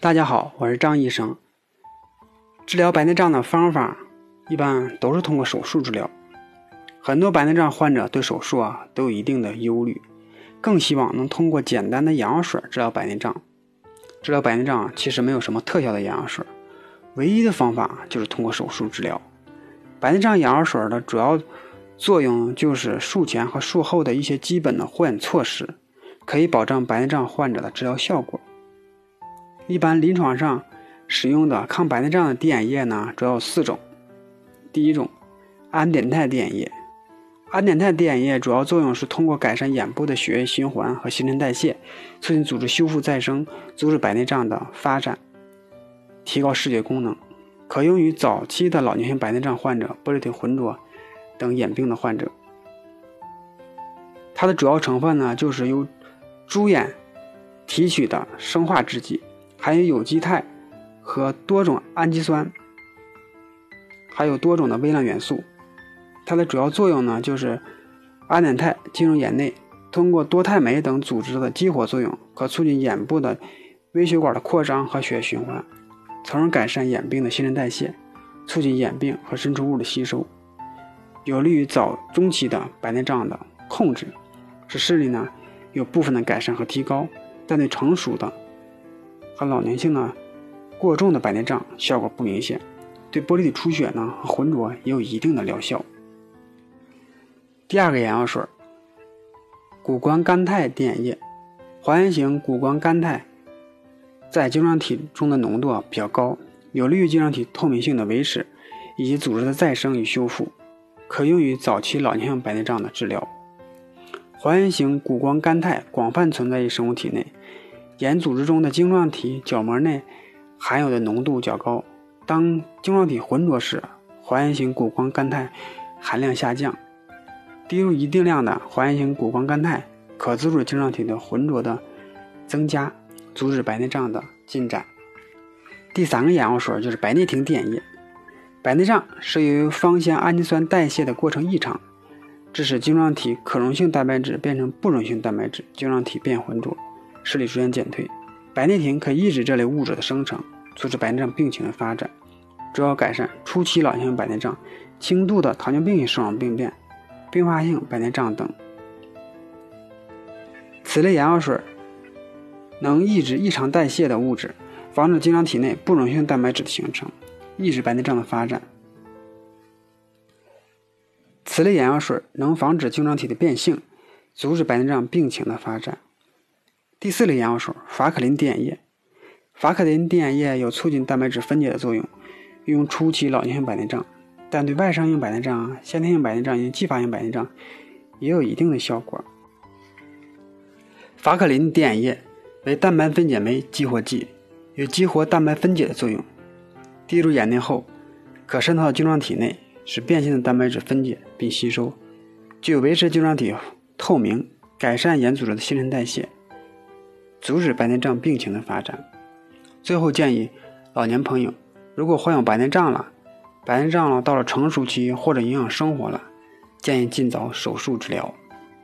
大家好，我是张医生。治疗白内障的方法一般都是通过手术治疗。很多白内障患者对手术啊都有一定的忧虑，更希望能通过简单的眼药水治疗白内障。治疗白内障其实没有什么特效的眼药水，唯一的方法就是通过手术治疗。白内障眼药水的主要作用就是术前和术后的一些基本的护眼措施，可以保障白内障患者的治疗效果。一般临床上使用的抗白内障的滴眼液呢，主要有四种。第一种，安碘泰滴眼液。安碘泰滴眼液主要作用是通过改善眼部的血液循环和新陈代谢，促进组织修复再生，阻止白内障的发展，提高视觉功能，可用于早期的老年性白内障患者、玻璃体浑浊等眼病的患者。它的主要成分呢，就是由猪眼提取的生化制剂。含有有机肽和多种氨基酸，还有多种的微量元素。它的主要作用呢，就是安碘肽进入眼内，通过多肽酶等组织的激活作用，可促进眼部的微血管的扩张和血液循环，从而改善眼病的新陈代谢，促进眼病和渗出物的吸收，有利于早中期的白内障的控制，使视力呢有部分的改善和提高，但对成熟的。和老年性呢过重的白内障效果不明显，对玻璃体出血呢和浑浊也有一定的疗效。第二个眼药水，谷胱甘肽滴眼液，还原型谷胱甘肽在晶状体中的浓度比较高，有利于晶状体透明性的维持以及组织的再生与修复，可用于早期老年性白内障的治疗。还原型谷胱甘肽广泛存在于生物体内。眼组织中的晶状体角膜内含有的浓度较高，当晶状体浑浊时，还原型谷胱甘肽含量下降。滴入一定量的还原型谷胱甘肽，可阻止晶状体的浑浊的增加，阻止白内障的进展。第三个眼药水就是白内停滴眼液。白内障是由于芳香氨基酸代谢的过程异常，致使晶状体可溶性蛋白质变成不溶性蛋白质，晶状体变浑浊。视力逐渐减退，白内停可抑制这类物质的生成，阻止白内障病情的发展，主要改善初期老年性白内障、轻度的糖尿病性视网病变、并发性白内障等。此类眼药水能抑制异常代谢的物质，防止晶状体内不溶性蛋白质的形成，抑制白内障的发展。此类眼药水能防止晶状体的变性，阻止白内障病情的发展。第四类眼药水，法可林滴眼液。法可林滴眼液有促进蛋白质分解的作用，用于初期老年性白内障，但对外伤性白内障、先天性白内障以及继发性白内障也有一定的效果。法可林滴眼液为蛋白分解酶激活剂，有激活蛋白分解的作用。滴入眼内后，可渗透到晶状体内，使变性的蛋白质分解并吸收，具有维持晶状体透明、改善眼组织的新陈代谢。阻止白内障病情的发展。最后建议老年朋友，如果患有白内障了，白内障了到了成熟期或者影响生活了，建议尽早手术治疗。